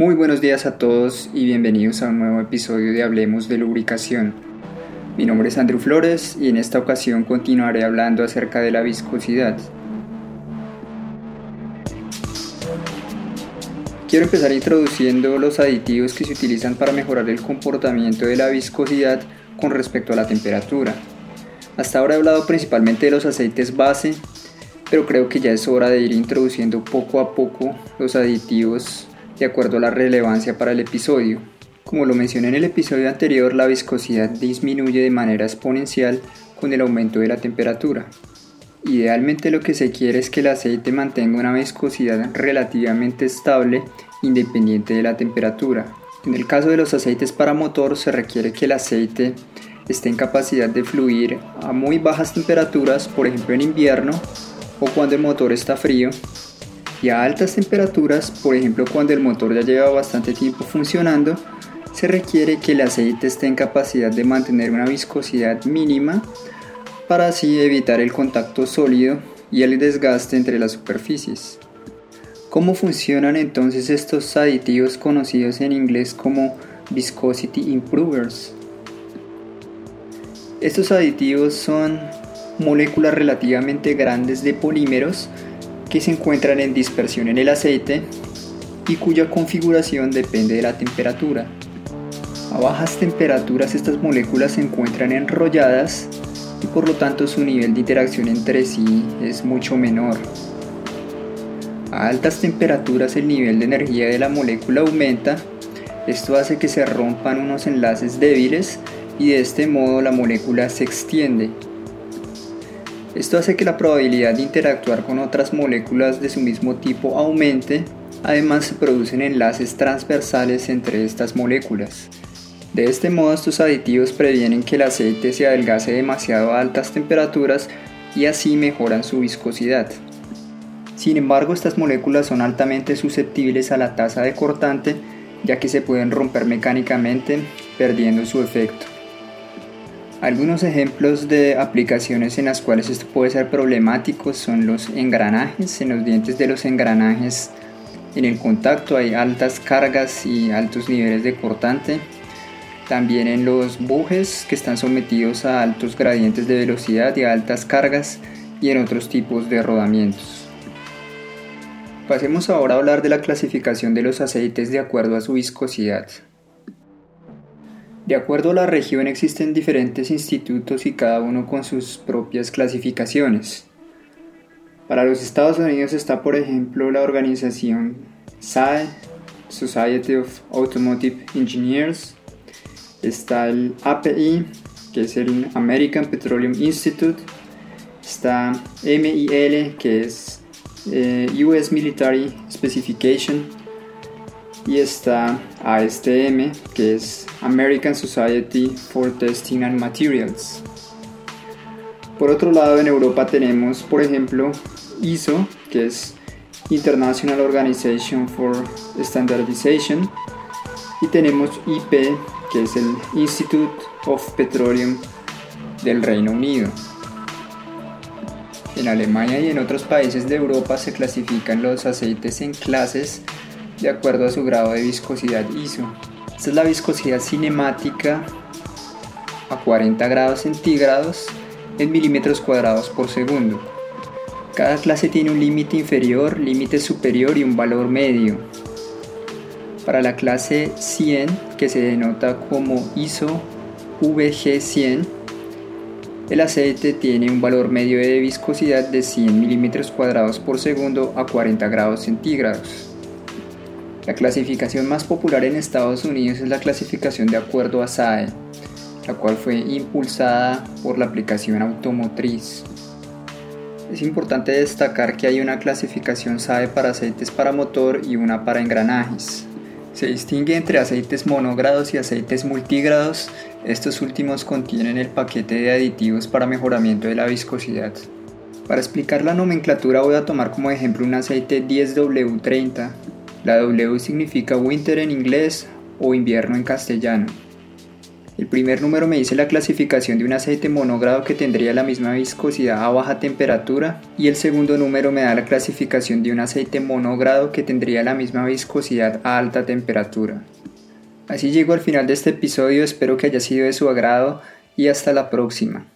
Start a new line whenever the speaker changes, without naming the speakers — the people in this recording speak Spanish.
Muy buenos días a todos y bienvenidos a un nuevo episodio de Hablemos de Lubricación. Mi nombre es Andrew Flores y en esta ocasión continuaré hablando acerca de la viscosidad. Quiero empezar introduciendo los aditivos que se utilizan para mejorar el comportamiento de la viscosidad con respecto a la temperatura. Hasta ahora he hablado principalmente de los aceites base, pero creo que ya es hora de ir introduciendo poco a poco los aditivos de acuerdo a la relevancia para el episodio. Como lo mencioné en el episodio anterior, la viscosidad disminuye de manera exponencial con el aumento de la temperatura. Idealmente lo que se quiere es que el aceite mantenga una viscosidad relativamente estable independiente de la temperatura. En el caso de los aceites para motor se requiere que el aceite esté en capacidad de fluir a muy bajas temperaturas, por ejemplo en invierno o cuando el motor está frío, y a altas temperaturas, por ejemplo cuando el motor ya lleva bastante tiempo funcionando, se requiere que el aceite esté en capacidad de mantener una viscosidad mínima para así evitar el contacto sólido y el desgaste entre las superficies. ¿Cómo funcionan entonces estos aditivos conocidos en inglés como Viscosity Improvers? Estos aditivos son moléculas relativamente grandes de polímeros que se encuentran en dispersión en el aceite y cuya configuración depende de la temperatura. A bajas temperaturas estas moléculas se encuentran enrolladas y por lo tanto su nivel de interacción entre sí es mucho menor. A altas temperaturas el nivel de energía de la molécula aumenta, esto hace que se rompan unos enlaces débiles y de este modo la molécula se extiende esto hace que la probabilidad de interactuar con otras moléculas de su mismo tipo aumente, además se producen enlaces transversales entre estas moléculas. De este modo estos aditivos previenen que el aceite se adelgace demasiado a altas temperaturas y así mejoran su viscosidad. Sin embargo, estas moléculas son altamente susceptibles a la tasa de cortante ya que se pueden romper mecánicamente perdiendo su efecto. Algunos ejemplos de aplicaciones en las cuales esto puede ser problemático son los engranajes. En los dientes de los engranajes en el contacto hay altas cargas y altos niveles de cortante. También en los bujes que están sometidos a altos gradientes de velocidad y a altas cargas y en otros tipos de rodamientos. Pasemos ahora a hablar de la clasificación de los aceites de acuerdo a su viscosidad. De acuerdo a la región existen diferentes institutos y cada uno con sus propias clasificaciones. Para los Estados Unidos está por ejemplo la organización SAE, Society of Automotive Engineers, está el API, que es el American Petroleum Institute, está MIL, que es eh, US Military Specification, y está ASTM, que es American Society for Testing and Materials. Por otro lado, en Europa tenemos, por ejemplo, ISO, que es International Organization for Standardization, y tenemos IP, que es el Institute of Petroleum del Reino Unido. En Alemania y en otros países de Europa se clasifican los aceites en clases de acuerdo a su grado de viscosidad ISO. Esta es la viscosidad cinemática a 40 grados centígrados en milímetros cuadrados por segundo. Cada clase tiene un límite inferior, límite superior y un valor medio. Para la clase 100, que se denota como ISO VG100, el aceite tiene un valor medio de viscosidad de 100 milímetros cuadrados por segundo a 40 grados centígrados. La clasificación más popular en Estados Unidos es la clasificación de acuerdo a SAE, la cual fue impulsada por la aplicación automotriz. Es importante destacar que hay una clasificación SAE para aceites para motor y una para engranajes. Se distingue entre aceites monógrados y aceites multigrados. Estos últimos contienen el paquete de aditivos para mejoramiento de la viscosidad. Para explicar la nomenclatura voy a tomar como ejemplo un aceite 10W30 la W significa winter en inglés o invierno en castellano. El primer número me dice la clasificación de un aceite monogrado que tendría la misma viscosidad a baja temperatura y el segundo número me da la clasificación de un aceite monogrado que tendría la misma viscosidad a alta temperatura. Así llego al final de este episodio, espero que haya sido de su agrado y hasta la próxima.